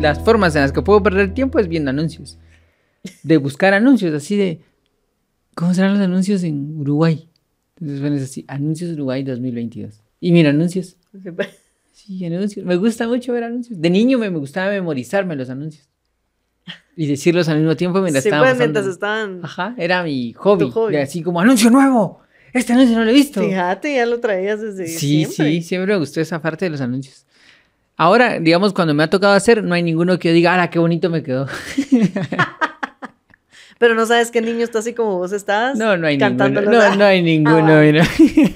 las formas en las que puedo perder tiempo es viendo anuncios. De buscar anuncios, así de. ¿Cómo serán los anuncios en Uruguay? Entonces pones así, anuncios Uruguay 2022. Y mira, anuncios. Sí, anuncios. Me gusta mucho ver anuncios. De niño me, me gustaba memorizarme los anuncios. Y decirlos al mismo tiempo mientras Sí, estaban pues, mientras estaban. Ajá, era mi hobby. De así como, anuncio nuevo. Este anuncio no lo he visto. Fíjate, ya lo traías desde Sí, siempre. sí, siempre me gustó esa parte de los anuncios. Ahora, digamos, cuando me ha tocado hacer, no hay ninguno que yo diga, ¡ah, qué bonito me quedó! Pero no sabes qué niño está así como vos estás. No, no hay cantando ninguno. No, no hay ninguno.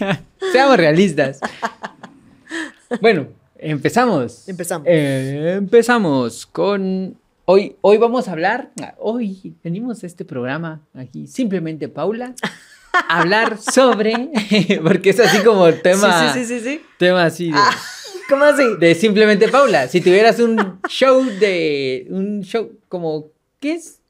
Ah. Seamos realistas. Bueno, empezamos. Empezamos. Eh, empezamos con... Hoy, hoy vamos a hablar, hoy venimos a este programa aquí, simplemente Paula, a hablar sobre, porque es así como tema, Sí, sí, sí, sí, sí. tema así de, Ah, ¿Cómo así? de simplemente Paula. Si tuvieras un show de, un show como, ¿qué es?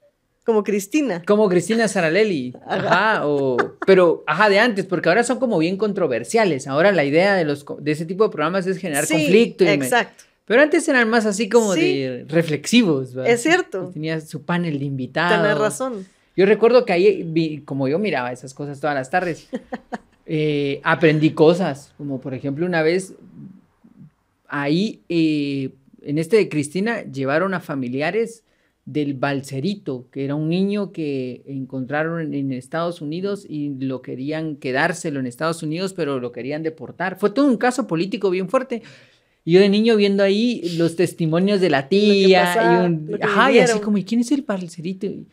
Como Cristina. Como Cristina Saralelli. Ajá, o, pero, ajá, de antes, porque ahora son como bien controversiales. Ahora la idea de, los, de ese tipo de programas es generar Sí, conflicto. y me- Exacto. pero antes eran más así como Sí. de reflexivos. ¿verdad? Es cierto. Tenía su panel de invitados. Tenés razón. Yo recuerdo que ahí, vi- como yo miraba esas cosas todas las tardes, eh, aprendí cosas. Como por ejemplo, una vez ahí, eh, en este de Cristina, llevaron a familiares del Balcerito, que era un niño que encontraron en, en Estados Unidos y lo querían quedárselo en Estados Unidos, pero lo querían deportar. Fue todo un caso político bien fuerte. Y yo de niño viendo ahí los testimonios de la tía pasaba, y, un- lo que ajá, y así como, ¿y quién es el Balcerito? Y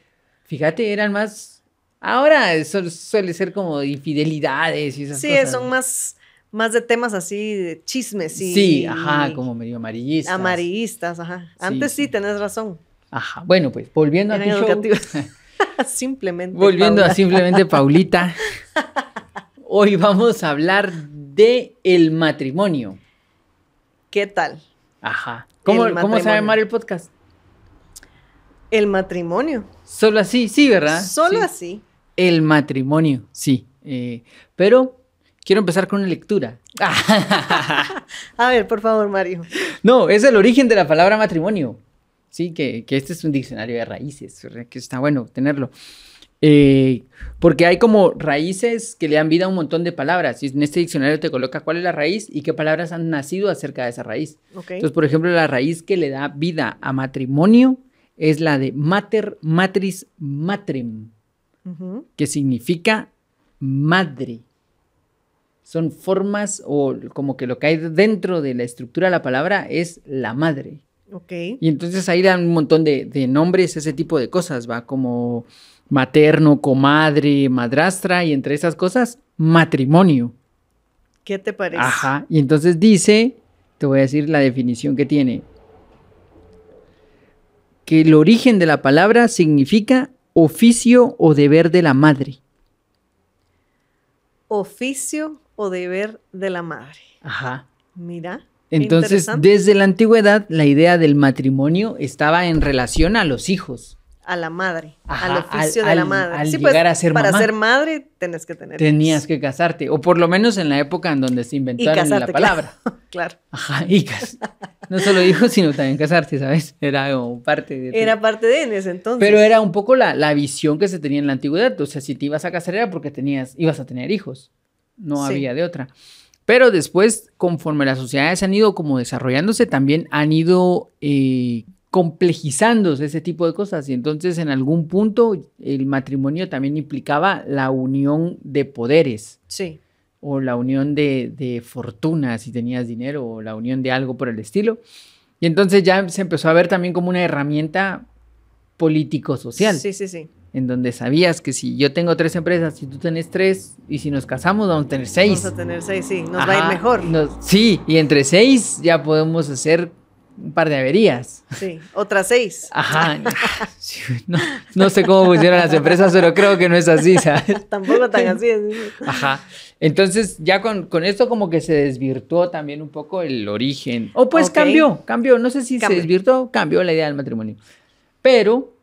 Fíjate, eran más... Ahora eso suele ser como de infidelidades y esas Sí, cosas. son más, más de temas así, de chismes y Sí, ajá, como medio amarillistas. amarillistas, ajá. Antes sí, sí. tenés razón. Ajá, bueno, pues volviendo a tu Eran show. Simplemente. Volviendo a simplemente Paulita. Hoy vamos a hablar de el matrimonio. ¿Qué tal? Ajá. ¿Cómo, El ¿cómo se va a llamar el podcast? El matrimonio. Solo así, sí, ¿verdad? Solo Sí. así. El matrimonio, sí. Eh, pero quiero empezar con una lectura. A ver, por favor, Mario. No, es el origen de la palabra matrimonio. Sí, que, que este es un diccionario de raíces, que está bueno tenerlo. Eh, porque hay como raíces que le dan vida a un montón de palabras. Y en este diccionario te coloca cuál es la raíz y qué palabras han nacido acerca de esa raíz. Entonces, por ejemplo, la raíz que le da vida a matrimonio es la de mater, matris, matrem, Ujú. que significa madre. Son formas o como que lo que hay dentro de la estructura de la palabra es la madre. Ok. Y entonces ahí dan un montón de, de nombres, ese tipo de cosas, va como materno, comadre, madrastra y entre esas cosas, matrimonio. ¿Qué te parece? Ajá. Y entonces dice, te voy a decir la definición que tiene, que el origen de la palabra significa oficio o deber de la madre. Oficio o deber de la madre. Ajá. Mira. Entonces, desde la antigüedad, la idea del matrimonio estaba en relación a los hijos. A la madre. Ajá, al oficio al- de la madre. al Sí, pues, llegar a ser para mamá. ser madre tenés que tener. Tenías hijos. que casarte, o por lo menos en la época en donde se inventaron casarte. la palabra. Claro. claro. Ajá, y No solo hijos, sino también casarte, ¿sabes? Era como parte de... Era parte de en ese entonces. Pero era un poco la, la visión que se tenía en la antigüedad. O sea, si te ibas a casar era porque tenías, ibas a tener hijos. No Sí. había de otra. Pero después, conforme las sociedades han ido como desarrollándose, también han ido eh, complejizándose ese tipo de cosas. Y entonces, en algún punto, el matrimonio también implicaba la unión de poderes Sí. o la unión de, de fortuna, si tenías dinero, o la unión de algo por el estilo. Y entonces ya se empezó a ver también como una herramienta político-social, Sí, sí, sí. En donde sabías que si yo tengo tres empresas, si tú tenés tres, y si nos casamos vamos a tener seis. Vamos a tener seis, sí. Nos va a ir Ajá, mejor. nos- sí, y entre seis ya podemos hacer un par de averías. Sí. Otras seis. Ajá. Sí, no, no sé cómo funcionan las empresas, pero creo que no es así, ¿sabes? Tampoco tan así. es- Ajá. Entonces, ya con, con esto como que se desvirtuó también un poco el origen. O pues Ok. cambió, cambió. No sé si Cambió. se desvirtuó, cambió la idea del matrimonio. Pero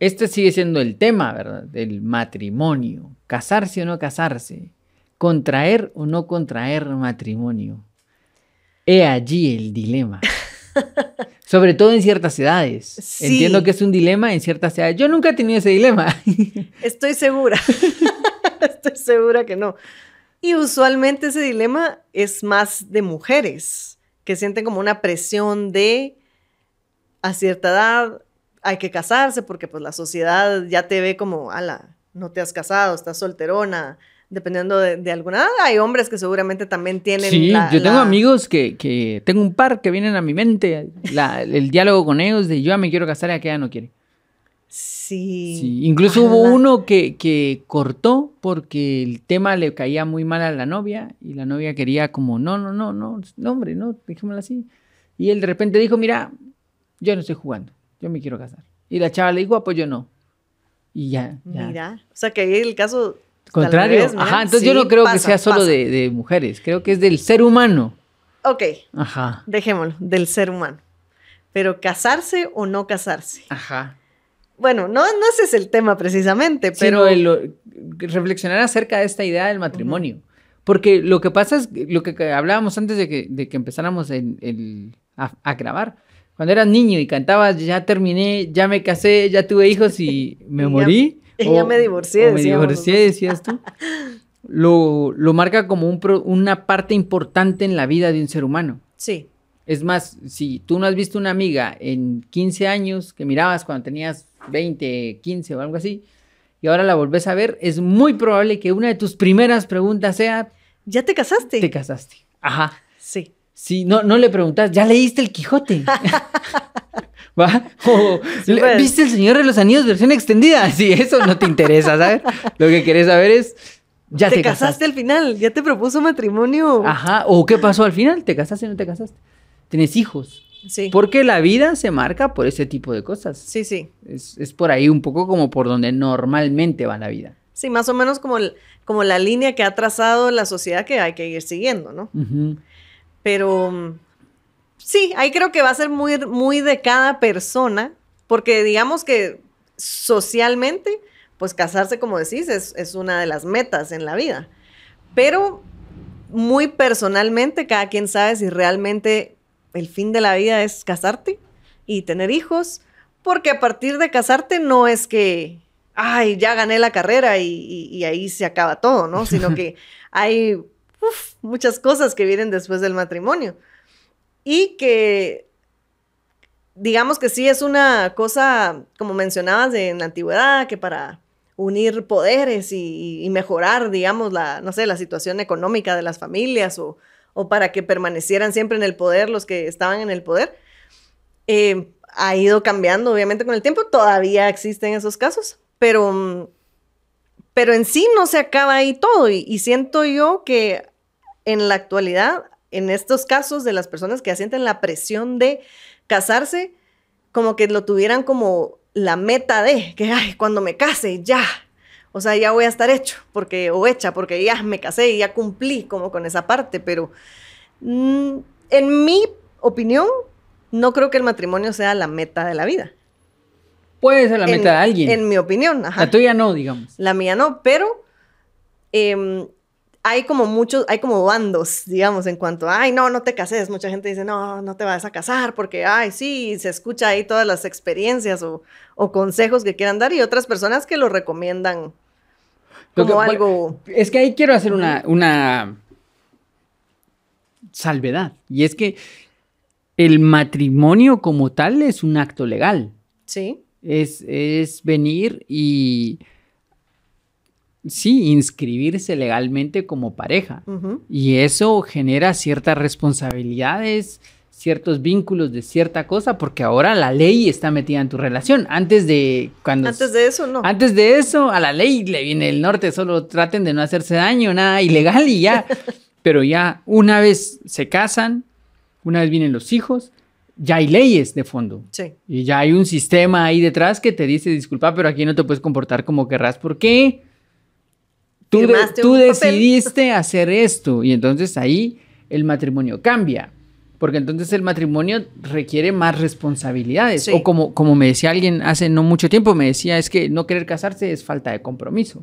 este sigue siendo el tema, ¿verdad? Del matrimonio. Casarse o no casarse. Contraer o no contraer matrimonio. He allí el dilema. Sobre todo en ciertas edades. Sí. Entiendo que es un dilema en ciertas edades. Yo nunca he tenido ese dilema. Estoy segura. Estoy segura que no. Y usualmente ese dilema es más de mujeres, que sienten como una presión de a cierta edad hay que casarse porque pues la sociedad ya te ve como, ala, no te has casado, estás solterona, dependiendo de, de alguna edad. Hay hombres que seguramente también tienen Sí, la- yo tengo la- amigos que, que, tengo un par que vienen a mi mente, la- el diálogo con ellos de yo ya me quiero casar y aquella no quiere. Sí. Sí, incluso hubo uno que, que cortó porque el tema le caía muy mal a la novia y la novia quería como, no, no, no, no, no, hombre, no, dejémoslo así. Y él de repente dijo, mira, yo no estoy jugando, yo me quiero casar. Y la chava le dijo, ah, pues yo no. Y ya, ya. Mira, o sea que ahí el caso... Contrario, mira. ajá, entonces yo Sí, no creo que pasa, sea solo de, de mujeres, creo que es del ser humano. Ok, Ajá, dejémoslo, del ser humano. Pero casarse o no casarse. ajá. Bueno, no, no ese es el tema precisamente, Pero el- reflexionar acerca de esta idea del matrimonio. Porque lo que pasa es, lo que que hablábamos antes de que, de que empezáramos el- el- a, a grabar. Cuando eras niño y cantabas, ya terminé, ya me casé, ya tuve hijos y me Y ya- morí. y ya me divorcié, o me divorcié, decías tú. Lo, lo marca como un pro- una parte importante en la vida de un ser humano. Sí, Es más, si tú no has visto una amiga en 15 años que mirabas cuando tenías 20, 15 o algo así, y ahora la volvés a ver, es muy probable que una de tus primeras preguntas sea, ¿ya te casaste? ¿te casaste? Ajá. Sí. Sí, no, no le preguntas, ¿ya leíste el Quijote? ¿Va? O, Sí, "Le- pues. ¿viste el Señor de los Anillos versión extendida? Sí, eso no te interesa, ¿sabes? Lo que querés saber es, ¿ya ¿Te, te, casaste al final? ¿Ya te propuso matrimonio? Ajá, o ¿qué pasó al final? ¿Te casaste o no te casaste? ¿Tienes hijos? Sí. Porque la vida se marca por ese tipo de cosas. Sí, sí. Es, es por ahí un poco como por donde normalmente va la vida. Sí, más o menos como, el- como la línea que ha trazado la sociedad que hay que ir siguiendo, ¿no? Pero mm, sí, ahí creo que va a ser muy, muy de cada persona, porque digamos que socialmente, pues casarse, como decís, es, es una de las metas en la vida. Pero muy personalmente, cada quien sabe si realmente el fin de la vida es casarte y tener hijos, porque a partir de casarte no es que, ay, ya gané la carrera y, y- y ahí se acaba todo, ¿no? Sino que hay muchas cosas que vienen después del matrimonio. Y que, digamos que sí es una cosa, como mencionabas en la antigüedad, que para unir poderes y, y mejorar, digamos, la, no sé, la situación económica de las familias o, o para que permanecieran siempre en el poder los que estaban en el poder, eh, ha ido cambiando, obviamente, con el tiempo. Todavía existen esos casos, pero, mm, pero en sí no se acaba ahí todo. Y, siento yo que en la actualidad, en estos casos de las personas que sienten la presión de casarse, como que lo tuvieran como la meta de que, ay, cuando me case, ya. O sea, ya voy a estar hecho, porque, o hecha, porque ya me casé y ya cumplí como con esa parte, pero mm, en mi opinión, no creo que el matrimonio sea la meta de la vida. Puede ser la En- meta de alguien. En mi opinión, ajá. La tuya no, digamos. La mía no, pero em, hay como muchos, hay como bandos, digamos, en cuanto ay, no, no te cases. Mucha gente dice, no, no te vas a casar porque, ay, sí, se escucha ahí todas las experiencias o, o consejos que quieran dar y otras personas que lo recomiendan Lo que- como algo... Es que ahí quiero hacer una, una salvedad. Y es que el matrimonio como tal es un acto legal. Sí, Es, es venir y, sí, inscribirse legalmente como pareja. Y eso genera ciertas responsabilidades, ciertos vínculos de cierta cosa, porque ahora la ley está metida en tu relación. Antes de cuando antes de eso, no. antes de eso, a la ley le viene el norte, solo traten de no hacerse daño, nada ilegal y ya. Pero ya una vez se casan, una vez vienen los hijos, ya hay leyes de fondo. Sí, Y ya hay un sistema ahí detrás que te dice, disculpa, pero aquí no te puedes comportar como querrás. ¿Por qué? Tú, de- tú decidiste hacer esto y entonces ahí el matrimonio cambia. Porque entonces el matrimonio requiere más responsabilidades. Sí. O como, como me decía alguien hace no mucho tiempo, me decía, es que no querer casarse es falta de compromiso.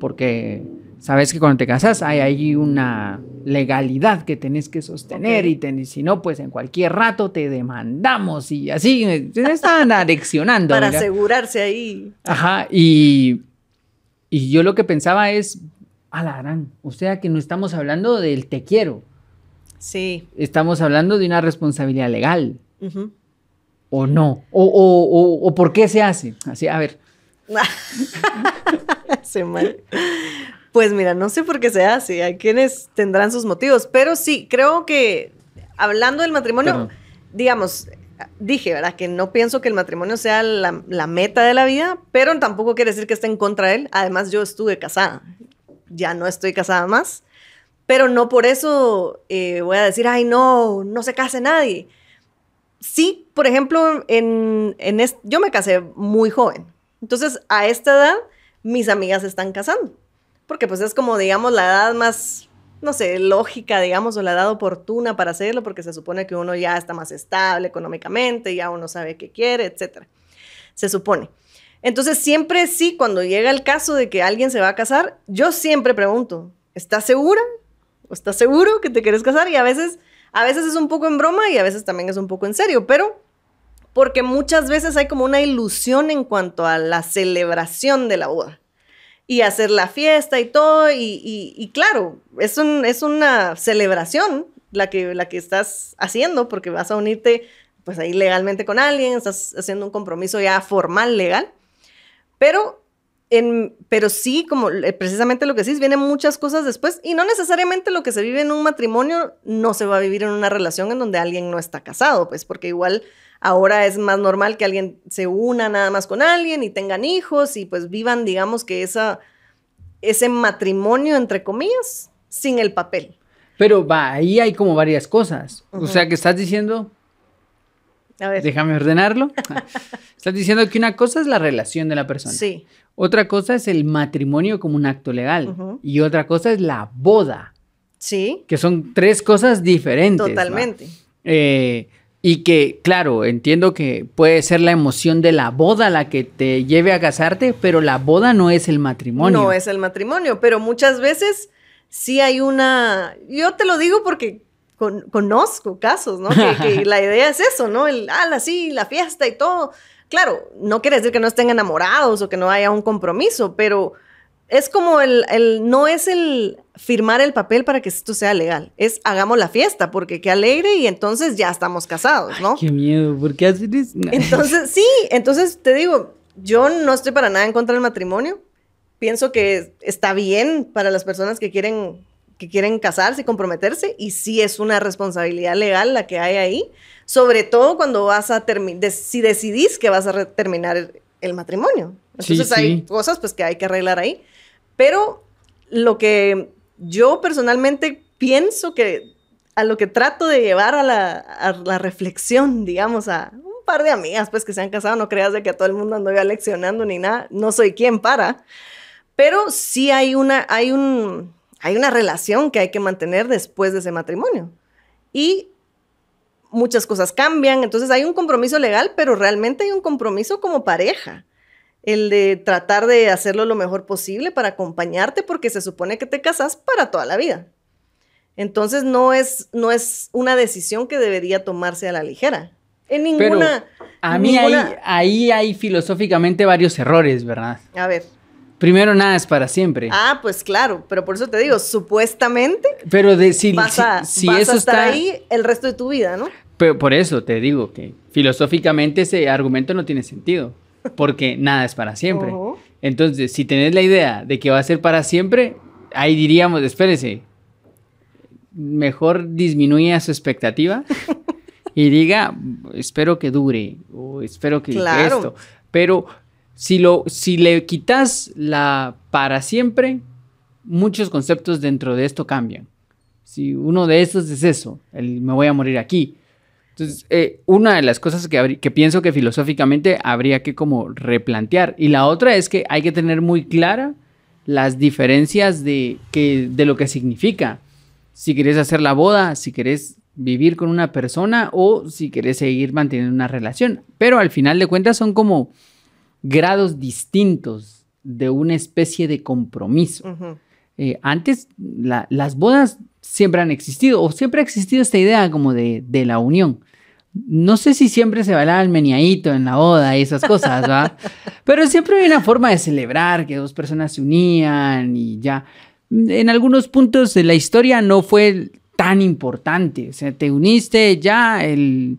Porque sabes que cuando te casas hay ahí una legalidad que tenés que sostener y si no, pues en cualquier rato te demandamos y así, estaban aleccionando. Para asegurarse ahí. Ajá, y, y yo lo que pensaba es, a la gran, o sea que no estamos hablando del te quiero. Sí. Estamos hablando de una responsabilidad legal. ¿O no? O, o, o, por qué se hace? Así, a ver. se mal. Pues mira, no sé por qué se hace, hay quienes tendrán sus motivos, pero sí, creo que hablando del matrimonio, digamos, dije, ¿verdad? Que no pienso que el matrimonio sea la, meta de la vida, pero tampoco quiere decir que esté en contra de él. Además, yo estuve casada, ya no estoy casada más, pero no por eso eh, voy a decir, ay, no, no se case nadie. Sí, por ejemplo, en, en yo me casé muy joven, entonces a esta edad mis amigas se están casando porque pues es como, digamos, la edad más, no sé, lógica, digamos, o la edad oportuna para hacerlo, porque se supone que uno ya está más estable económicamente, ya uno sabe qué quiere, etc. Se supone. Entonces, siempre sí, cuando llega el caso de que alguien se va a casar, yo siempre pregunto, ¿estás segura? ¿O estás seguro que te quieres casar? Y a veces, a veces es un poco en broma y a veces también es un poco en serio, pero porque muchas veces hay como una ilusión en cuanto a la celebración de la boda y hacer la fiesta y todo. Y, claro, es, es una celebración la que, la que estás haciendo porque vas a unirte pues ahí legalmente con alguien, estás haciendo un compromiso ya formal, legal. Pero, en, pero sí, como precisamente lo que decís, vienen muchas cosas después y no necesariamente lo que se vive en un matrimonio no se va a vivir en una relación en donde alguien no está casado, pues porque igual Ahora es más normal que alguien se una nada más con alguien y tengan hijos y pues vivan, digamos que esa, ese matrimonio, entre comillas, sin el papel. Pero va, ahí hay como varias cosas. O sea, que estás diciendo... A ver. Déjame ordenarlo. estás diciendo que una cosa es la relación de la persona. Sí. Otra cosa es el matrimonio como un acto legal. Y otra cosa es la boda. Sí. Que son tres cosas diferentes. Totalmente. Eh, y que, claro, entiendo que puede ser la emoción de la boda la que te lleve a casarte, pero la boda no es el matrimonio. No es el matrimonio, pero muchas veces sí hay una... Yo te lo digo porque conozco casos, ¿no? Que, la idea es eso, ¿no? El, ah, sí, la fiesta y todo. Claro, no quiere decir que no estén enamorados o que no haya un compromiso, pero es como el, el, no es el firmar el papel para que esto sea legal, es hagamos la fiesta, porque qué alegre y entonces ya estamos casados, ¿no? qué miedo, ¿por qué hacer eso? Entonces, sí, entonces te digo, yo no estoy para nada en contra del matrimonio, pienso que está bien para las personas que quieren, que quieren casarse y comprometerse, y sí es una responsabilidad legal la que hay ahí, sobre todo cuando vas a terminar, si decidís que vas a terminar el matrimonio. Entonces hay cosas pues que hay que arreglar ahí. Pero lo que yo personalmente pienso que a lo que trato de llevar a la, reflexión, digamos, a un par de amigas pues que se han casado, no creas de que a todo el mundo ando ya leccionando ni nada, no soy quien para, pero sí hay una, hay un, hay una relación que hay que mantener después de ese matrimonio. Y muchas cosas cambian, entonces hay un compromiso legal, pero realmente hay un compromiso como pareja el de tratar de hacerlo lo mejor posible para acompañarte porque se supone que te casas para toda la vida. Entonces no es, no es una decisión que debería tomarse a la ligera. En ninguna... a mí Ahí, hay filosóficamente varios errores, ¿verdad? A ver. Primero, nada es para siempre. Ah, pues claro, pero por eso te digo, supuestamente. Pero de, si, vas a, si, eso estar ahí el resto de tu vida, ¿no? Pero por eso te digo que filosóficamente ese argumento no tiene sentido porque nada es para siempre. Entonces, si tenés la idea de que va a ser para siempre, ahí diríamos, espérese, mejor disminuya su expectativa y diga, espero que dure o espero que esto. Pero si, lo, si le quitas la para siempre, muchos conceptos dentro de esto cambian. Si uno de estos es eso, el me voy a morir aquí. Entonces, eh, una de las cosas que, que pienso que filosóficamente habría que como replantear. Y la otra es que hay que tener muy clara las diferencias de, que, de lo que significa. Si quieres hacer la boda, si quieres vivir con una persona o si quieres seguir manteniendo una relación. Pero al final de cuentas son como grados distintos de una especie de compromiso. eh, antes las bodas siempre han existido, o siempre ha existido esta idea como de, de la unión. No sé si siempre se bailaba el meniaito en la boda y esas cosas, ¿va? Pero siempre hay una forma de celebrar que dos personas se unían y ya. En algunos puntos de la historia no fue tan importante. O sea, te uniste ya, el,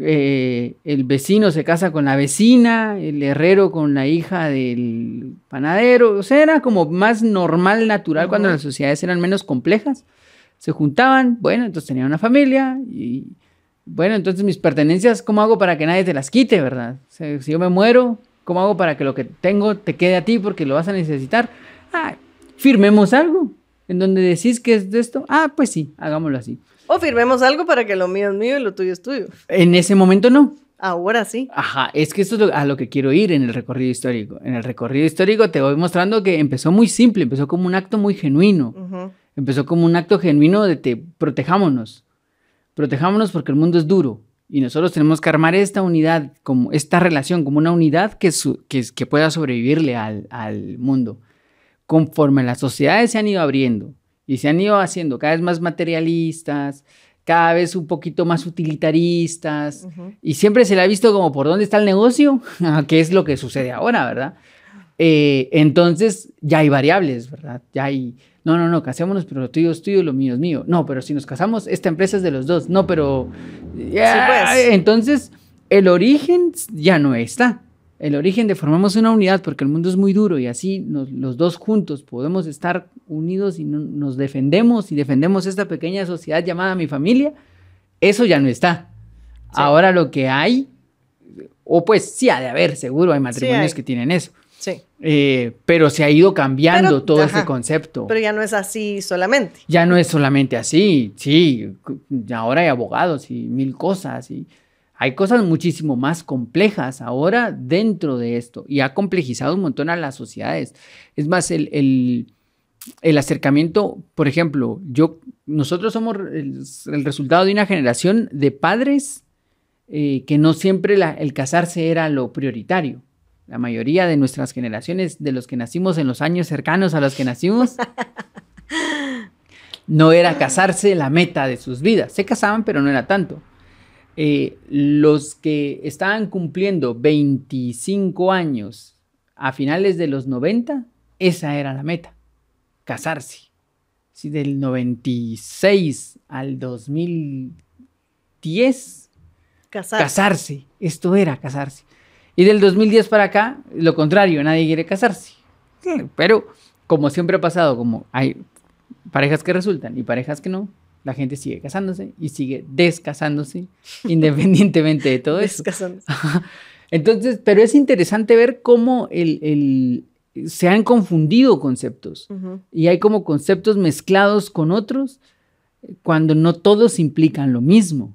eh, el vecino se casa con la vecina, el herrero con la hija del panadero. O sea, era como más normal, natural cuando las sociedades eran menos complejas. Se juntaban, bueno, entonces tenían una familia y bueno, entonces mis pertenencias, ¿cómo hago para que nadie te las quite, verdad? si yo me muero, ¿cómo hago para que lo que tengo te quede a ti porque lo vas a necesitar? Ah, firmemos algo en donde decís que es de esto. Ah, pues sí, hagámoslo así. O firmemos algo para que lo mío es mío y lo tuyo es tuyo. En ese momento no. Ahora sí. Ajá, es que esto es a lo que quiero ir en el recorrido histórico. En el recorrido histórico te voy mostrando que empezó muy simple, empezó como un acto muy genuino. Empezó como un acto genuino de te protejámonos protejámonos porque el mundo es duro y nosotros tenemos que armar esta unidad, como esta relación, como una unidad que, que, pueda sobrevivirle al, al, mundo. Conforme las sociedades se han ido abriendo y se han ido haciendo cada vez más materialistas, cada vez un poquito más utilitaristas, y siempre se le ha visto como por dónde está el negocio, que es lo que sucede ahora, ¿verdad? Eh, entonces ya hay variables, ¿verdad? Ya hay no, no, no, casémonos, pero lo tuyo es tuyo, lo mío es mío. No, pero si nos casamos, esta empresa es de los dos. No, pero... Pues. Entonces, el origen ya no está. El origen de formamos una unidad porque el mundo es muy duro y así los dos juntos podemos estar unidos y nos defendemos y defendemos esta pequeña sociedad llamada mi familia. Eso ya no está. Ahora lo que hay, o pues sí ha de haber, seguro hay matrimonios que tienen eso Sí. Eh, pero se ha ido cambiando todo ese concepto. Pero ya no es así solamente. Ya no es solamente así, sí. Ahora hay abogados y mil cosas y hay cosas muchísimo más complejas ahora dentro de esto y ha complejizado un montón a las sociedades. Es más, el, acercamiento, por ejemplo, yo, nosotros somos el, resultado de una generación de padres eh, que no siempre el casarse era lo prioritario la mayoría de nuestras generaciones, de los que nacimos en los años cercanos a los que nacimos, no era casarse la meta de sus vidas. Se casaban, pero no era tanto. Eh, los que estaban cumpliendo 25 años a finales de los 90, esa era la meta, casarse. Si del 96 al 2010, casarse. Esto era casarse. Y del 2010 para acá, lo contrario, nadie quiere casarse. Pero como siempre ha pasado, como hay parejas que resultan y parejas que no, la gente sigue casándose y sigue descasándose independientemente de todo eso. Entonces, pero es interesante ver cómo el, se han confundido conceptos y hay como conceptos mezclados con otros cuando no todos implican lo mismo.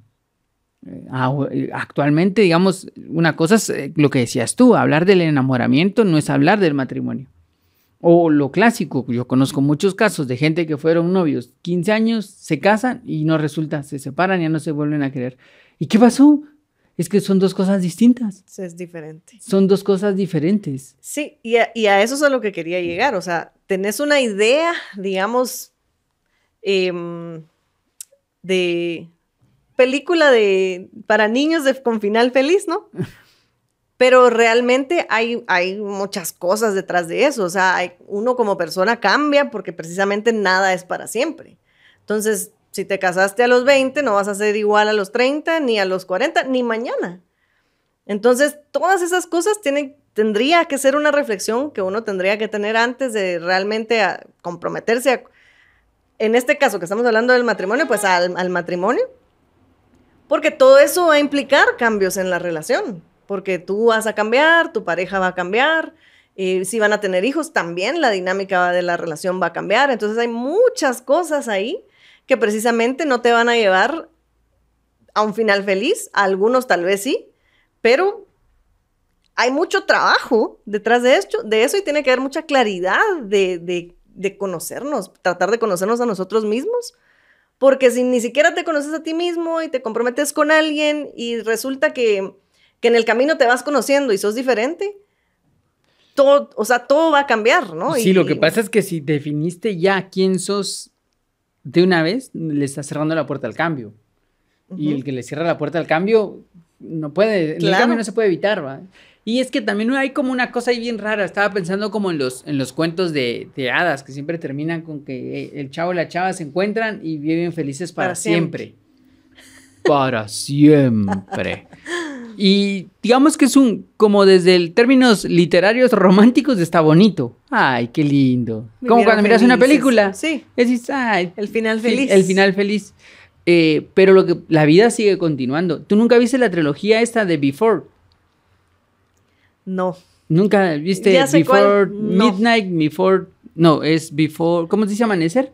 Eh, actualmente, digamos, una cosa es eh, lo que decías tú, hablar del enamoramiento no es hablar del matrimonio. O lo clásico, yo conozco muchos casos de gente que fueron novios 15 años, se casan y no resulta, se separan y ya no se vuelven a querer. ¿Y qué pasó? Es que son dos cosas distintas. Es diferente. Son dos cosas diferentes. Sí, y a, y a eso es a lo que quería llegar. O sea, tenés una idea, digamos, em, de película de para niños de, con final feliz, ¿no? Pero realmente hay, hay muchas cosas detrás de eso. O sea, hay, uno como persona cambia porque precisamente nada es para siempre. Entonces, si te casaste a los 20, no vas a ser igual a los 30, ni a los 40, ni mañana. Entonces, todas esas cosas tienen, tendría que ser una reflexión que uno tendría que tener antes de realmente comprometerse en este caso que estamos hablando del matrimonio, pues al, al matrimonio porque todo eso va a implicar cambios en la relación, porque tú vas a cambiar, tu pareja va a cambiar, y si van a tener hijos, también la dinámica de la relación va a cambiar. Entonces hay muchas cosas ahí que precisamente no te van a llevar a un final feliz, algunos tal vez sí, pero hay mucho trabajo detrás de, esto, de eso y tiene que haber mucha claridad de, de conocernos, tratar de conocernos a nosotros mismos porque si ni siquiera te conoces a ti mismo y te comprometes con alguien y resulta que, en el camino te vas conociendo y sos diferente, todo, o sea, todo va a cambiar, ¿no? Sí, Y- lo que pasa es que si definiste ya quién sos de una vez, le estás cerrando la puerta al cambio. Y el que le cierra la puerta al cambio no puede, el cambio no se puede evitar, ¿va? Y es que también hay como una cosa ahí bien rara. Estaba pensando como en los, en los cuentos de, de hadas que siempre terminan con que el chavo y la chava se encuentran y viven felices para, Para siempre. siempre. Para siempre. Y digamos que es un, como desde el términos literarios románticos está bonito. Ay, qué lindo. Como cuando miras una película. Sí, Decís, ay, el final feliz. El final feliz. Eh, pero lo que la vida sigue continuando. ¿Tú nunca viste la trilogía esta de Before? No. ¿Nunca viste Before cuál, no. Midnight, Before... No, es Before... ¿Cómo se dice amanecer?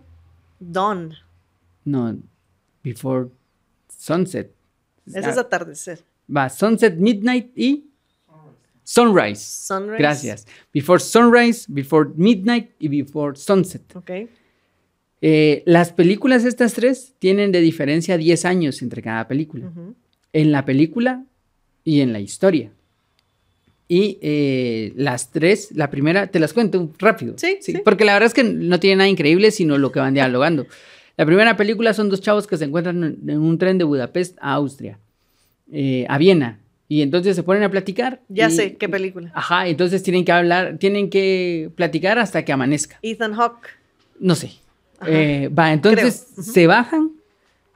Dawn. No, Before Sunset. Ese es Ah, atardecer. Va, Sunset, Midnight y Sunrise. Sunrise. Gracias. Before Sunrise, Before Midnight y Before Sunset. Ok. Eh, las películas estas tres tienen de diferencia 10 años entre cada película. En la película y en la historia. Y eh, las tres, la primera, te las cuento rápido. Sí, sí. Porque la verdad es que no tiene nada increíble, sino lo que van dialogando. La primera película son dos chavos que se encuentran en, un tren de Budapest a Austria, eh, a Viena. Y entonces se ponen a platicar. Ya y- sé qué película. Ajá, entonces tienen que hablar, tienen que platicar hasta que amanezca. Ethan Hawke. No sé. Eh, va, entonces se bajan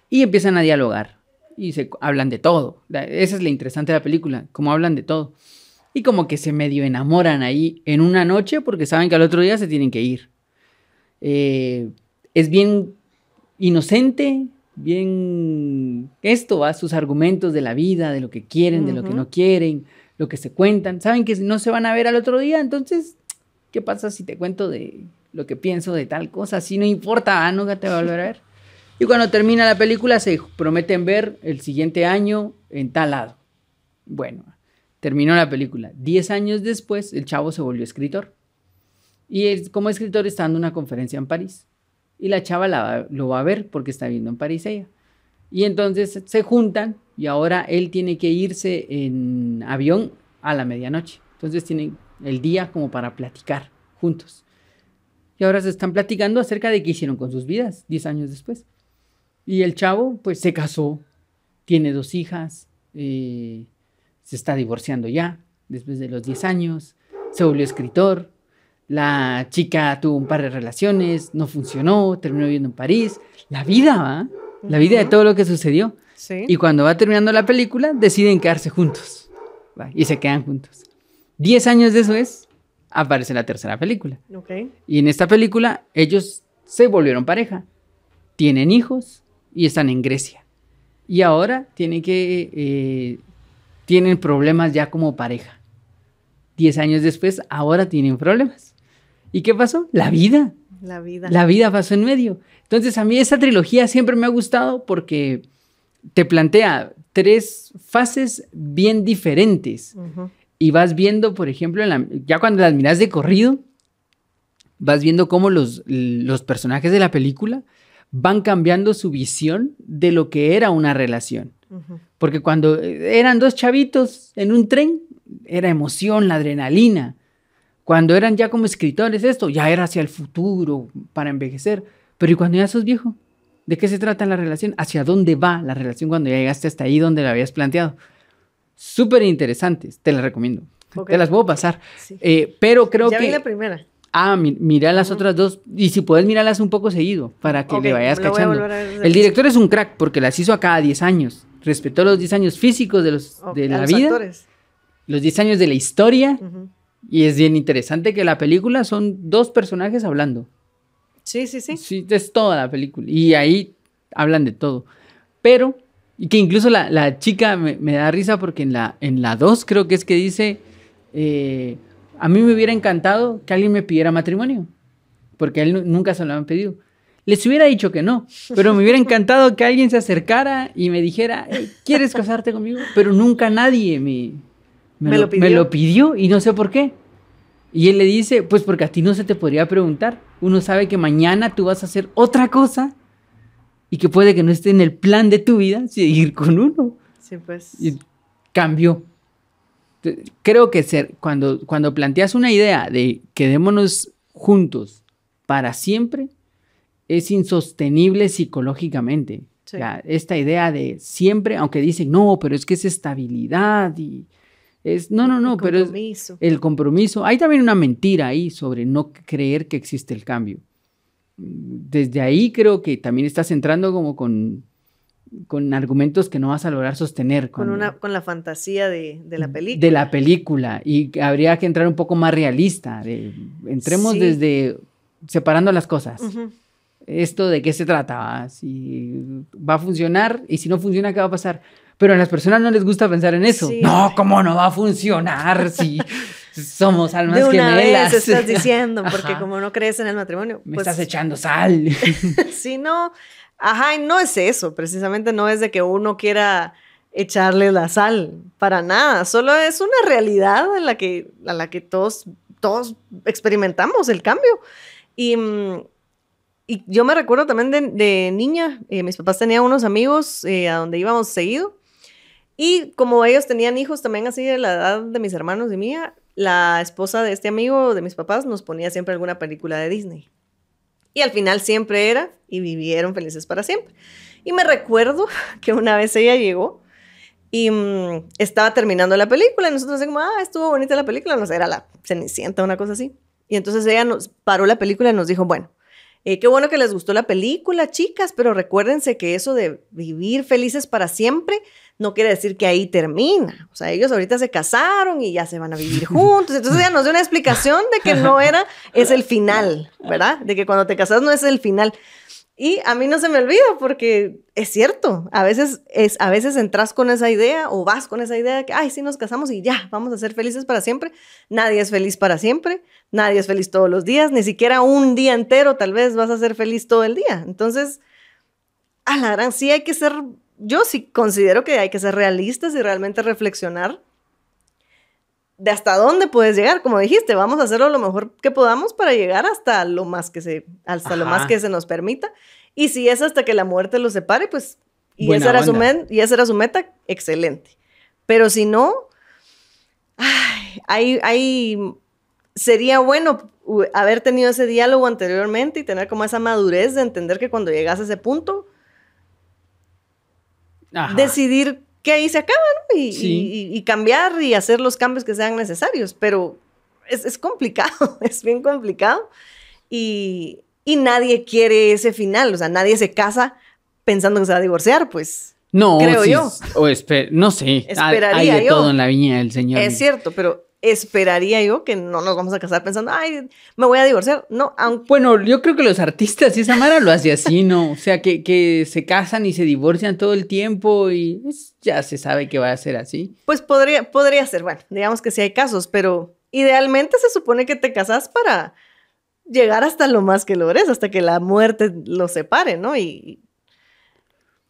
y empiezan a dialogar. Y se hablan de todo. Esa es la interesante de la película, como hablan de todo. Y como que se medio enamoran ahí en una noche porque saben que al otro día se tienen que ir. Eh, es bien inocente, bien esto, va, sus argumentos de la vida, de lo que quieren, de lo que no quieren, lo que se cuentan. Saben que no se van a ver al otro día, entonces, ¿qué pasa si te cuento de lo que pienso de tal cosa? Si no importa, ah, nunca te va a volver a ver. Y cuando termina la película se prometen ver el siguiente año en tal lado. Bueno, terminó la película. Diez años después, el chavo se volvió escritor. Y como escritor está dando una conferencia en París. Y la chava lo va a ver porque está viendo en París ella. Y entonces se juntan y ahora él tiene que irse en avión a la medianoche. Entonces tienen el día como para platicar juntos. Y ahora se están platicando acerca de qué hicieron con sus vidas 10 años después. Y el chavo pues se casó, tiene dos hijas, eh, se está divorciando ya después de los 10 años, se volvió escritor, la chica tuvo un par de relaciones, no funcionó, terminó viviendo en París. La vida, ¿va? La vida de todo lo que sucedió. Sí. Y cuando va terminando la película, deciden quedarse juntos. ¿va? Y se quedan juntos. Diez años después, aparece la tercera película. Y en esta película, ellos se volvieron pareja. Tienen hijos y están en Grecia. Y ahora tienen que... eh, tienen problemas ya como pareja. Diez años después, ahora tienen problemas. ¿Y qué pasó? La vida. La vida. La vida pasó en medio. Entonces, a mí esta trilogía siempre me ha gustado porque te plantea tres fases bien diferentes. Y vas viendo, por ejemplo, en la- ya cuando las miras de corrido, vas viendo cómo los, los personajes de la película van cambiando su visión de lo que era una relación. Porque cuando eh, eran dos chavitos en un tren, era emoción, la adrenalina. Cuando eran ya como escritores, esto ya era hacia el futuro, para envejecer. Pero ¿y cuando ya sos viejo? ¿De qué se trata la relación? ¿Hacia dónde va la relación cuando ya llegaste hasta ahí donde la habías planteado? Súper interesantes, te las recomiendo. Ok. Te las puedo pasar. Sí. Eh, pero creo ya que... vi la primera. Ah, mi- mira las Ujú. otras dos. Y si puedes, mirarlas un poco seguido para que Ok, le vayas cachando. el director es un crack porque las hizo a cada 10 años. Respetó los 10 años físicos de, los, Ok, de la los vida, actores. los 10 años de la historia. Y es bien interesante que la película son dos personajes hablando. Sí, sí, sí. Sí, es toda la película. Y ahí hablan de todo. Pero, y que incluso la, la chica me, me da risa porque en la, en la 2 creo que es que dice, eh, a mí me hubiera encantado que alguien me pidiera matrimonio. Porque a él nu- nunca se lo han pedido. Les hubiera dicho que no, pero me hubiera encantado que alguien se acercara y me dijera, "Hey, ¿quieres casarte conmigo? Pero nunca nadie me, Me lo me pidió. lo pidió y no sé por qué. Y él le dice, pues porque a ti no se te podría preguntar. Uno sabe que mañana tú vas a hacer otra cosa y que puede que no esté en el plan de tu vida seguir con uno. Sí, pues. Y cambió. Creo que ser, cuando, cuando planteas una idea de quedémonos juntos para siempre, es insostenible psicológicamente. esta idea de siempre, aunque dicen, no, pero es que es estabilidad y es, no, no, no, pero es el compromiso. Hay también una mentira ahí sobre no creer que existe el cambio. Desde ahí creo que también estás entrando como con con argumentos que no vas a lograr sostener. Con, una, con la fantasía de, la película. De la película. Y habría que entrar un poco más realista. entremos desde separando las cosas. Esto de qué se trata, si va a funcionar y si no funciona, ¿qué va a pasar? Pero a las personas no les gusta pensar en eso. No, ¿cómo no va a funcionar si somos almas de una gemelas? Vez estás diciendo, porque como no crees en el matrimonio. Me pues estás echando sal. sí, no. Ajá, y no es eso, precisamente no es de que uno quiera echarle la sal, para nada, solo es una realidad en la que, a la que todos, todos experimentamos el cambio. Y, mm, y yo me recuerdo también de, niña, eh, mis papás tenían unos amigos eh, a donde íbamos seguido, y como ellos tenían hijos también así de la edad de mis hermanos y mía, la esposa de este amigo de mis papás nos ponía siempre alguna película de Disney. Y al final siempre era y vivieron felices para siempre. Y me recuerdo que una vez ella llegó y mm, estaba terminando la película y nosotros decimos, ah, estuvo bonita la película, no sé, era la Cenicienta, una cosa así. Y entonces ella nos paró la película y nos dijo, bueno, eh, qué bueno que les gustó la película, chicas, pero recuérdense que eso de vivir felices para siempre no quiere decir que ahí termina. O sea, ellos ahorita se casaron y ya se van a vivir juntos. Entonces ella nos dio una explicación de que no era, es el final, ¿verdad? De que cuando te casas no es el final. Y a mí no se me olvida porque es cierto, a veces, es, a veces entras con esa idea o vas con esa idea de que, ay, sí, nos casamos y ya, vamos a ser felices para siempre. Nadie es feliz para siempre, nadie es feliz todos los días, ni siquiera un día entero tal vez vas a ser feliz todo el día. Entonces, a la gran, sí hay que ser yo sí considero que hay que ser realistas y realmente reflexionar de hasta dónde puedes llegar. Como dijiste, vamos a hacerlo lo mejor que podamos para llegar hasta lo más que se, hasta lo más que se nos permita. Y si es hasta que la muerte los separe, pues, y esa, era su y esa era su meta, excelente. Pero si no, ay, hay, sería bueno haber tenido ese diálogo anteriormente y tener como esa madurez de entender que cuando llegas a ese punto, decidir que ahí se acaba, ¿no? Y, cambiar y hacer los cambios que sean necesarios, pero es, complicado, es bien complicado y, nadie quiere ese final, o sea, nadie se casa pensando que se va a divorciar, pues. No, creo yo. O no sé. Esperaría Hay de todo en la viña del Señor. Es cierto, pero esperaría yo que no nos vamos a casar pensando, ay, me voy a divorciar. No, aunque... Bueno, yo creo que los artistas y esa Mara lo hace así, ¿no? O sea, que, que se casan y se divorcian todo el tiempo y ya se sabe que va a ser así. Pues podría, podría ser, bueno, digamos que sí hay casos, pero idealmente se supone que te casas para llegar hasta lo más que logres, hasta que la muerte los separe, ¿no? Y,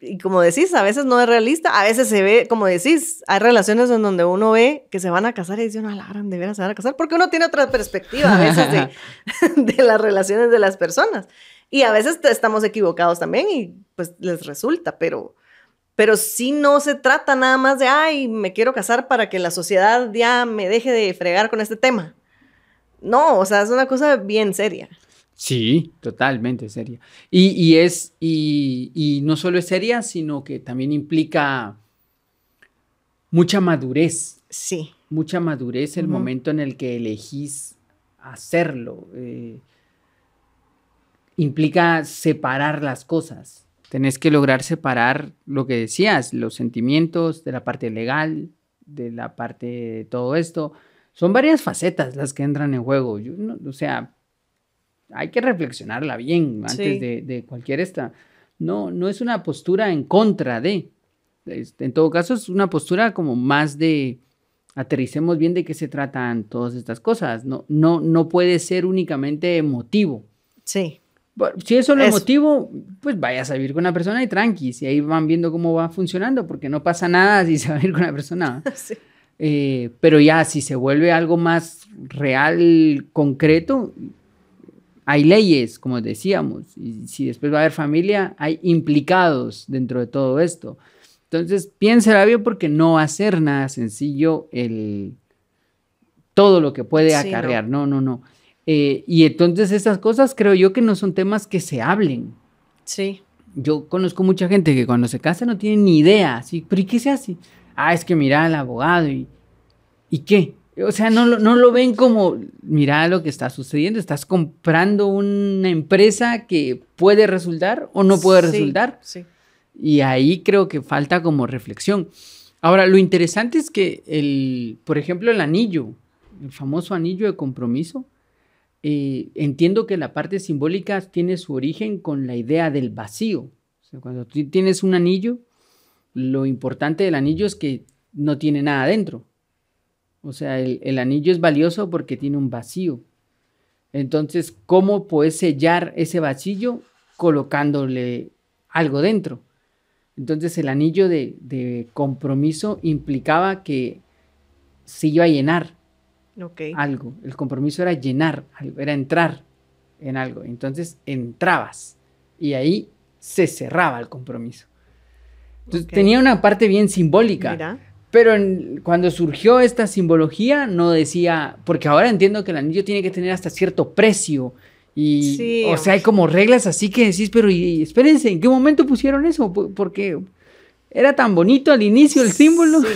y como decís, a veces no es realista, a veces se ve, como decís, hay relaciones en donde uno ve que se van a casar y dice, no, la gran, de veras se van a casar, porque uno tiene otra perspectiva a veces de, las relaciones de las personas. Y a veces estamos equivocados también y pues les resulta, pero, pero sí no se trata nada más de, ay, me quiero casar para que la sociedad ya me deje de fregar con este tema. No, o sea, es una cosa bien seria. Sí, totalmente seria. Y, es, y, no solo es seria, sino que también implica mucha madurez. Sí. Mucha madurez el momento en el que elegís hacerlo. Eh, implica separar las cosas. Tenés que lograr separar lo que decías, los sentimientos de la parte legal, de la parte de todo esto. Son varias facetas las que entran en juego. o sea, hay que reflexionarla bien antes de, cualquier esta. No, no es una postura en contra de. Este, en todo caso, es una postura como más de aterricemos bien de qué se tratan todas estas cosas. No, no, no puede ser únicamente emotivo. Sí. Si es solo emotivo, pues vayas a vivir con una persona y tranqui, y ahí van viendo cómo va funcionando, porque no pasa nada si se va a vivir con una persona. Eh, pero ya, si se vuelve algo más real, concreto, hay leyes, como decíamos, y si después va a haber familia, hay implicados dentro de todo esto. Entonces, piénsela bien porque no va a ser nada sencillo el, todo lo que puede Sí, acarrear. No, no, no. Eh, y entonces esas cosas creo yo que no son temas que se hablen. Sí. Yo conozco mucha gente que cuando se casa no tiene ni idea, así, pero ¿y qué se hace? Ah, es que mira al abogado y ¿y qué? O sea, no, lo- no lo ven como, mira lo que está sucediendo, estás comprando una empresa que puede resultar o no puede Sí, resultar. Sí. Y ahí creo que falta como reflexión. Ahora, lo interesante es que, el, por ejemplo, el anillo, el famoso anillo de compromiso, eh, entiendo que la parte simbólica tiene su origen con la idea del vacío. O sea, cuando tú tienes un anillo, lo importante del anillo es que no tiene nada dentro. O sea, el, el anillo es valioso porque tiene un vacío. Entonces, ¿cómo puedes sellar ese vacío colocándole algo dentro? Entonces, el anillo de, de compromiso implicaba que se iba a llenar algo. El compromiso era llenar algo, era entrar en algo. Entonces, entrabas y ahí se cerraba el compromiso. Entonces, tenía una parte bien simbólica. Mira. Pero en- cuando surgió esta simbología, no decía, porque ahora entiendo que el anillo tiene que tener hasta cierto precio. Y, Sí, o sea, hay como reglas así que decís, pero y, y espérense, ¿en qué momento pusieron eso? Po- Porque era tan bonito al inicio el símbolo. Sí.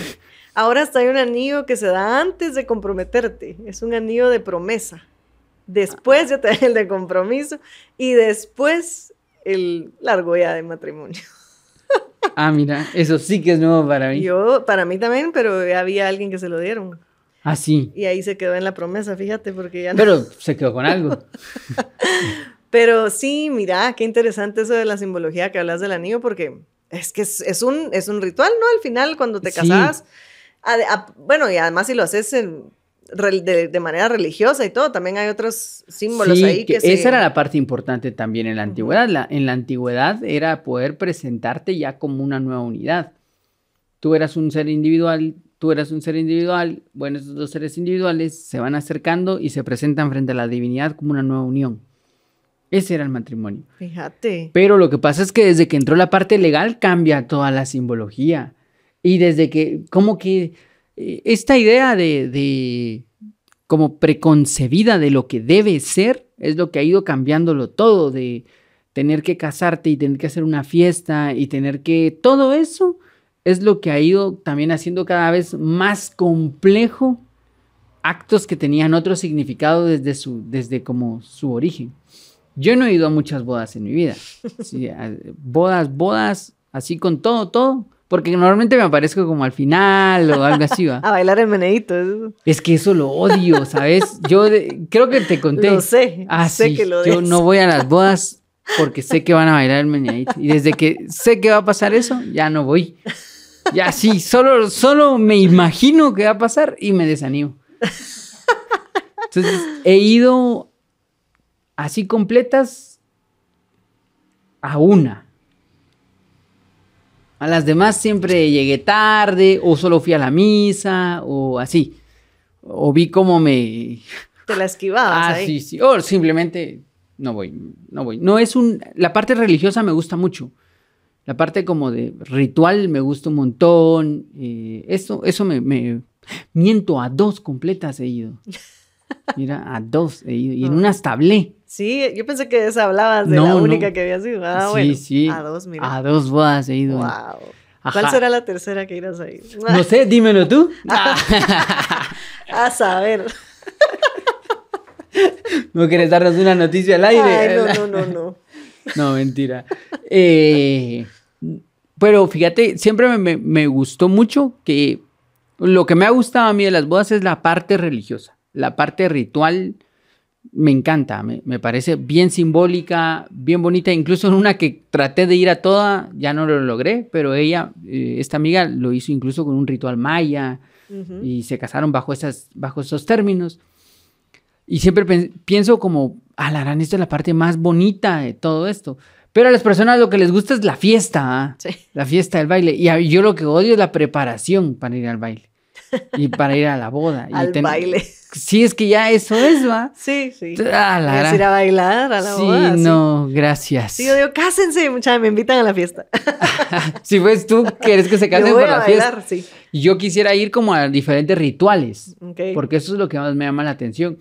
Ahora hasta hay un anillo que se da antes de comprometerte. Es un anillo de promesa. Después ya te da el de compromiso y después el, la argolla de matrimonio. Ah, mira, eso sí que es nuevo para mí. Yo, para mí también, pero había alguien que se lo dieron. Ah, sí. Y ahí se quedó en la promesa, fíjate, porque ya no. Pero se quedó con algo. Pero sí, mira, qué interesante eso de la simbología que hablas del anillo, porque es que es, es un, es un ritual, ¿no? Al final, cuando te Sí. casas, a- bueno, y además si lo haces en de, de manera religiosa y todo, también hay otros símbolos Sí, ahí que, que se- esa era la parte importante también en la antigüedad. La- en la antigüedad era poder presentarte ya como una nueva unidad. Tú eras un ser individual, tú eras un ser individual, bueno, esos dos seres individuales se van acercando y se presentan frente a la divinidad como una nueva unión. Ese era el matrimonio. Fíjate. Pero lo que pasa es que desde que entró la parte legal cambia toda la simbología. Y desde que, como que esta idea de, de como preconcebida de lo que debe ser, es lo que ha ido cambiándolo todo, de tener que casarte y tener que hacer una fiesta y tener que, todo eso es lo que ha ido también haciendo cada vez más complejo actos que tenían otro significado desde su, desde como su origen. Yo no he ido a muchas bodas en mi vida. Sí, bodas, bodas, así con todo, todo. Porque normalmente me aparezco como al final o algo así, ¿va? A bailar el meneíto. eso. Es que eso lo odio, ¿sabes? Yo de- creo que te conté. Lo sé. Ah, sé sí, que lo yo no voy a las bodas porque sé que van a bailar el meneadito. Y desde que sé que va a pasar eso, ya no voy. Ya sí, solo, solo me imagino que va a pasar y me desanimo. Entonces, he ido así completas a una. A las demás siempre llegué tarde o solo fui a la misa o así. O vi cómo me, Te la esquivabas Ah, ahí. sí, sí. O simplemente no voy, no voy. No es un. La parte religiosa me gusta mucho. La parte como de ritual me gusta un montón. eh, eso, eso me, me- Miento, a dos completas he ido. Mira, a dos he ido. Y en Ah. unas tablé. Sí, yo pensé que esa hablabas de No, la no. única que había sido. Ah, sí, bueno. sí. A dos, mira. A dos bodas he ido. Wow. ¿Cuál será la tercera que irás a ir? No sé, dímelo tú. A saber. ¿No quieres darnos una noticia al aire? Ay, no, no, no, no. No, mentira. Eh, pero fíjate, siempre me, me- me gustó mucho que lo que me ha gustado a mí de las bodas es la parte religiosa, la parte ritual. Me encanta, me, me parece bien simbólica, bien bonita. Incluso en una que traté de ir a toda, ya no lo logré, pero ella, eh, esta amiga, lo hizo incluso con un ritual maya y se casaron bajo, esas, bajo esos términos. Y siempre pienso como, la gran, esta es la parte más bonita de todo esto. Pero a las personas lo que les gusta es la fiesta, ¿ah? Sí. la fiesta del baile. Y a- yo lo que odio es la preparación para ir al baile. Y para ir a la boda. y Al ten- baile. Sí, es que ya eso es, va. Sí, sí. Ah, la ¿Quieres gran- ir a bailar a la sí, boda? Sí. no, gracias. Sí, yo digo, cásense, muchachos, me invitan a la fiesta. si pues tú quieres que se casen voy por a la fiesta. bailar, sí. Y Yo quisiera ir como a diferentes rituales, Ok. porque eso es lo que más me llama la atención.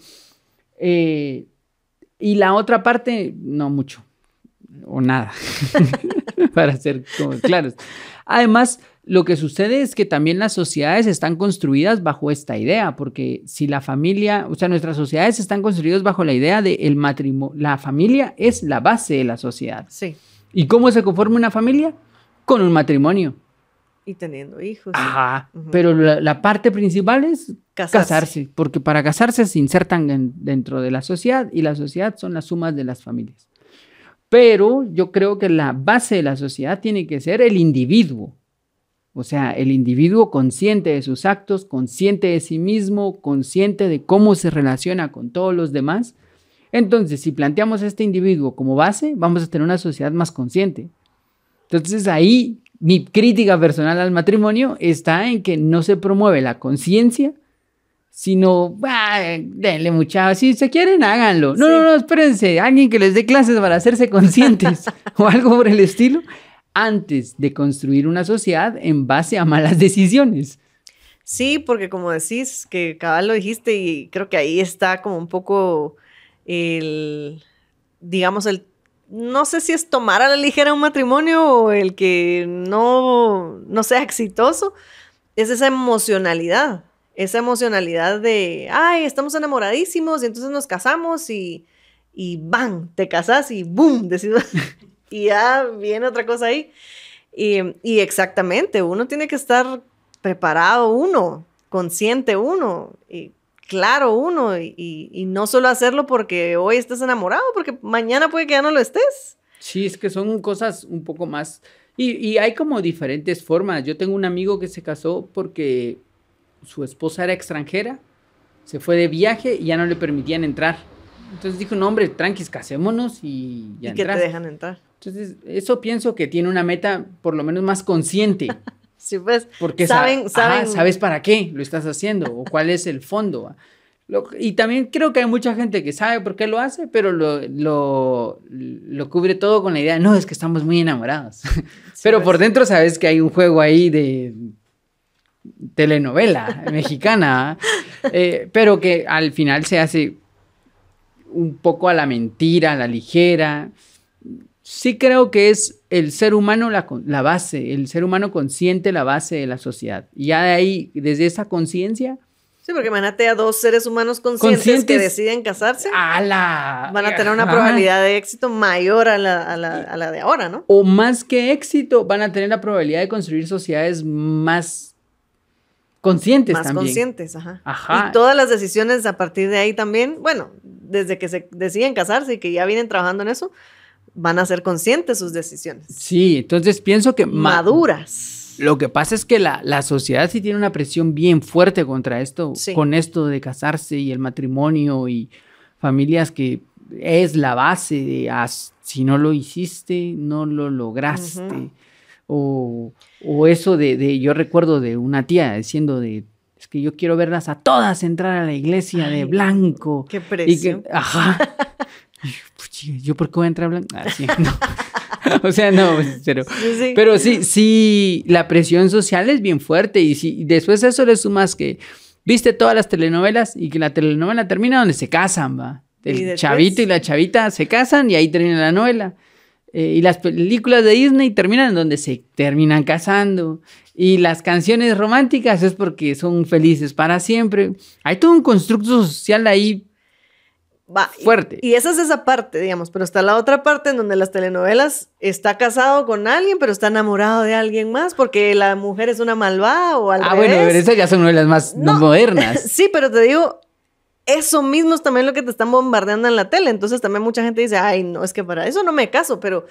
Eh, y la otra parte, no mucho, o nada, para ser como claros. Además, lo que sucede es que también las sociedades están construidas bajo esta idea, porque si la familia, o sea, nuestras sociedades están construidas bajo la idea de el matrimonio, la familia es la base de la sociedad. Sí. ¿Y cómo se conforma una familia? Con un matrimonio. Y teniendo hijos. Ajá. Pero la, la parte principal es Casarse. casarse. porque para casarse se insertan en- dentro de la sociedad y la sociedad son las sumas de las familias. Pero yo creo que la base de la sociedad tiene que ser el individuo. O sea, el individuo consciente de sus actos, consciente de sí mismo, consciente de cómo se relaciona con todos los demás. Entonces, si planteamos este individuo como base, vamos a tener una sociedad más consciente. Entonces ahí mi crítica personal al matrimonio está en que no se promueve la conciencia, sino, "Ah, denle muchachos, si se quieren, háganlo. No, Sí. no, no, espérense, alguien que les dé clases para hacerse conscientes o algo por el estilo, antes de construir una sociedad en base a malas decisiones. Sí, porque como decís, que cabal lo dijiste y creo que ahí está como un poco el, digamos, el, no sé si es tomar a la ligera un matrimonio o el que no, no sea exitoso, es esa emocionalidad, esa emocionalidad de, ay, estamos enamoradísimos y entonces nos casamos y, y ¡bam! Te casas y ¡boom! Decimos, y ya viene otra cosa ahí. Y, y exactamente, uno tiene que estar preparado uno, consciente uno, claro uno, y, y- no solo hacerlo porque hoy estés enamorado, porque mañana puede que ya no lo estés. Sí, es que son cosas un poco más... Y, y hay como diferentes formas. Yo tengo un amigo que se casó porque su esposa era extranjera, se fue de viaje y ya no le permitían entrar. Entonces dijo, no hombre, tranquis, casémonos y ya y que te entras". dejan entrar. Entonces, eso pienso que tiene una meta por lo menos más consciente. Sí, pues, Porque sa- saben, ajá, saben, sabes para qué lo estás haciendo o cuál es el fondo. y también creo que hay mucha gente que sabe por qué lo hace, pero lo, lo, lo cubre todo con la idea, no, es que estamos muy enamorados. pero pues. por dentro sabes que hay un juego ahí de telenovela mexicana. Eh, pero que al final se hace un poco a la mentira, a la ligera. Sí creo que es el ser humano la, la base, el ser humano consciente la base de la sociedad. Y ya de ahí, desde esa conciencia, Sí, porque imagínate a dos seres humanos conscientes, que deciden casarse, a la... van a tener una Ajá. probabilidad de éxito mayor a la, a la- a la de ahora, ¿no? O más que éxito, van a tener la probabilidad de construir sociedades más conscientes Más también. conscientes, ajá. Ajá. Y todas las decisiones a partir de ahí también, bueno, desde que se deciden casarse y que ya vienen trabajando en eso, van a ser conscientes sus decisiones. Sí, entonces pienso que... ma- Maduras. Lo que pasa es que la, la sociedad sí tiene una presión bien fuerte contra esto, Sí. con esto de casarse y el matrimonio y familias que es la base de "Haz- si no lo hiciste, no lo lograste. O, o eso de, de- yo recuerdo de una tía diciendo de, es que yo quiero verlas a todas entrar a la iglesia de blanco. Qué Y que, presión. ajá. Y yo, "Puchi, ¿Yo por qué voy a entrar blanco? Ah, sí, no. o sea, no, pues, pero... Sí, sí. Pero sí, sí, la presión social es bien fuerte y si y después a eso le sumas que viste todas las telenovelas y que la telenovela termina donde se casan, va. El chavito y la chavita se casan y ahí termina la novela. Eh, y las películas de Disney terminan donde se terminan casando. Y las canciones románticas es porque son felices para siempre. Hay todo un constructo social ahí Va, fuerte. Y, esa es esa parte, digamos, pero está la otra parte en donde las telenovelas está casado con alguien, pero está enamorado de alguien más porque la mujer es una malvada o al ah, bueno, revés. pero esas ya son novelas más No. modernas. Sí, pero te digo, eso mismo es también lo que te están bombardeando en la tele. Entonces también mucha gente dice, ay, no, es que para eso no me caso, pero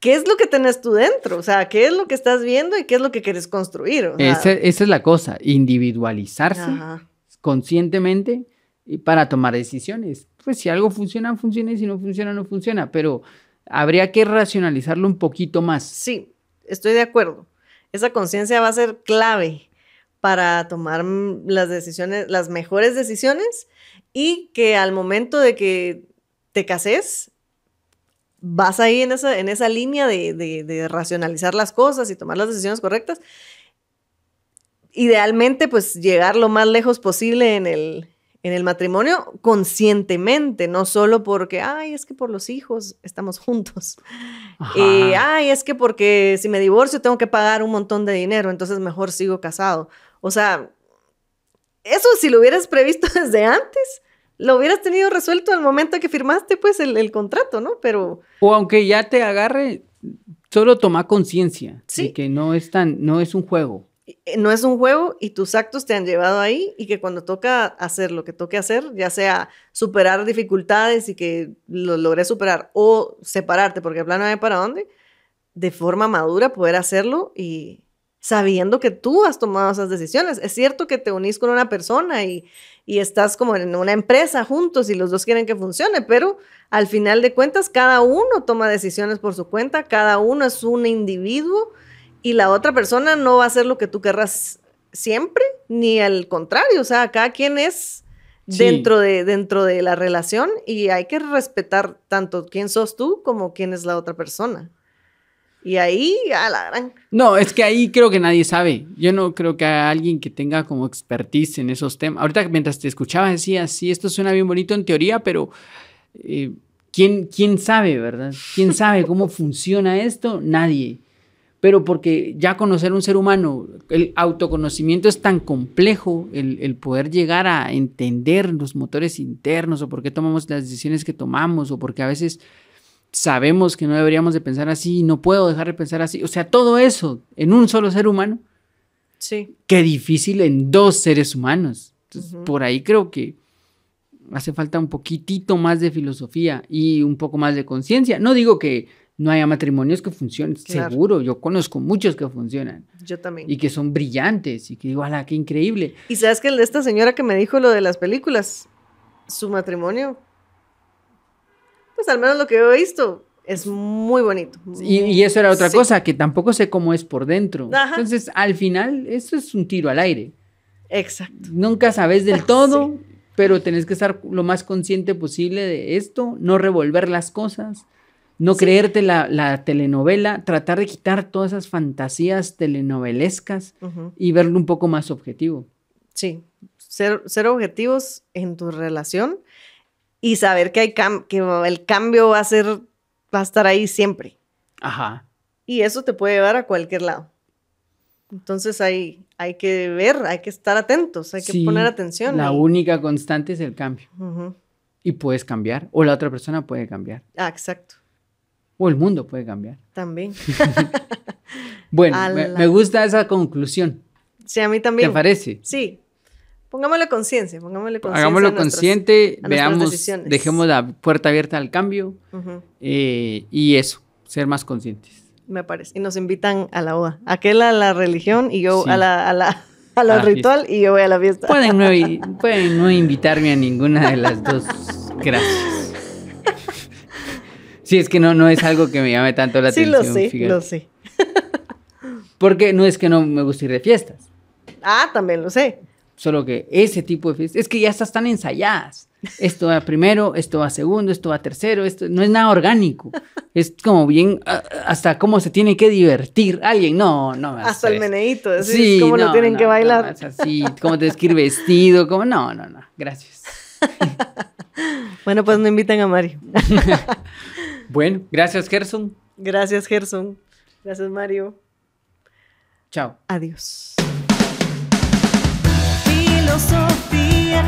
¿qué es lo que tenés tú dentro? O sea, ¿qué es lo que estás viendo y qué es lo que quieres construir? O sea, Esa, esa es la cosa, individualizarse ajá. conscientemente y para tomar decisiones. Pues si algo funciona, funciona y si no funciona, no funciona. Pero habría que racionalizarlo un poquito más. Sí, estoy de acuerdo. Esa conciencia va a ser clave para tomar las decisiones, las mejores decisiones y que al momento de que te cases, vas ahí en esa, en esa línea de, de, racionalizar las cosas y tomar las decisiones correctas. Idealmente, pues llegar lo más lejos posible en el, en el matrimonio conscientemente, no solo porque, ay, es que por los hijos estamos juntos. y ay, es que porque si me divorcio tengo que pagar un montón de dinero, entonces mejor sigo casado. O sea, eso si lo hubieras previsto desde antes, lo hubieras tenido resuelto al momento que firmaste pues el, contrato, ¿no? Pero... O aunque ya te agarre, solo toma conciencia de que no es tan, no es un juego. Eh, no es un juego y tus actos te han llevado ahí y que cuando toca hacer lo que toque hacer, ya sea superar dificultades y que lo logres superar o separarte porque el plano no hay para dónde, de forma madura poder hacerlo y sabiendo que tú has tomado esas decisiones. Es cierto que te unís con una persona y, y estás como en una empresa juntos y los dos quieren que funcione, pero al final de cuentas cada uno toma decisiones por su cuenta, cada uno es un individuo y la otra persona no va a hacer lo que tú querrás siempre, ni al contrario, o sea, cada quien es dentro, de, dentro de la relación y hay que respetar tanto quién sos tú como quién es la otra persona. Y ahí, a la gran. No, es que ahí creo que nadie sabe. Yo no creo que haya alguien que tenga como expertise en esos temas. Ahorita mientras te escuchaba decía, sí, esto suena bien bonito en teoría, pero eh, ¿quién, ¿quién sabe, verdad? ¿Quién sabe cómo funciona esto? Nadie pero porque ya conocer un ser humano, el autoconocimiento es tan complejo, el, poder llegar a entender los motores internos o por qué tomamos las decisiones que tomamos o porque a veces sabemos que no deberíamos de pensar así no puedo dejar de pensar así. O sea, todo eso en un solo ser humano. Sí. Qué difícil en dos seres humanos. Por ahí creo que hace falta un poquitito más de filosofía y un poco más de conciencia. No digo que no haya matrimonios que funcionen, seguro. Yo conozco muchos que funcionan. Yo también. Y que son brillantes y que digo, ¡ala, qué increíble! Y sabes que el de esta señora que me dijo lo de las películas, su matrimonio, pues al menos lo que yo he visto, es muy bonito. Y, eso era otra cosa, que tampoco sé cómo es por dentro. Entonces, al final, esto es un tiro al aire. Exacto. Nunca sabes del todo, pero tenés que estar lo más consciente posible de esto, no revolver las cosas no creerte la, telenovela, tratar de quitar todas esas fantasías telenovelescas y verlo un poco más objetivo. Sí, ser, ser objetivos en tu relación y saber que, hay que el cambio va a, ser, va a estar ahí siempre. Ajá. Y eso te puede llevar a cualquier lado. Entonces hay, hay que ver, hay que estar atentos, hay que poner atención. La única constante es el cambio. Y puedes cambiar, o la otra persona puede cambiar. Ah, exacto. O el mundo puede cambiar. También. bueno, me, gusta esa conclusión. Sí, a mí también. ¿Te parece? Sí. Pongámosle conciencia, pongámosle conciencia. Hagámoslo consciente, veamos, dejemos la puerta abierta al cambio eh, y eso, ser más conscientes. Me parece. Y nos invitan a la OA. Aquel a la religión y yo a la, a la, a ritual y yo voy a la fiesta. Pueden no, pueden no invitarme a ninguna de las dos. Gracias. Sí, es que no, no es algo que me llame tanto la atención. Sí, lo sé, lo sé. Porque no es que no me guste ir de fiestas. Ah, también lo sé. Solo que ese tipo de fiestas, es que ya están ensayadas. Esto va primero, esto va segundo, esto va tercero, esto no es nada orgánico. Es como bien, hasta cómo se tiene que divertir alguien. No, no. Hasta el meneíto, es sí, cómo lo tienen que bailar. No, así, cómo te que ir vestido, como, no, no, no, gracias. bueno, pues no invitan a Mario. Bueno, gracias Gerson. Gracias Gerson. Gracias Mario. Chao. Adiós. Filosofía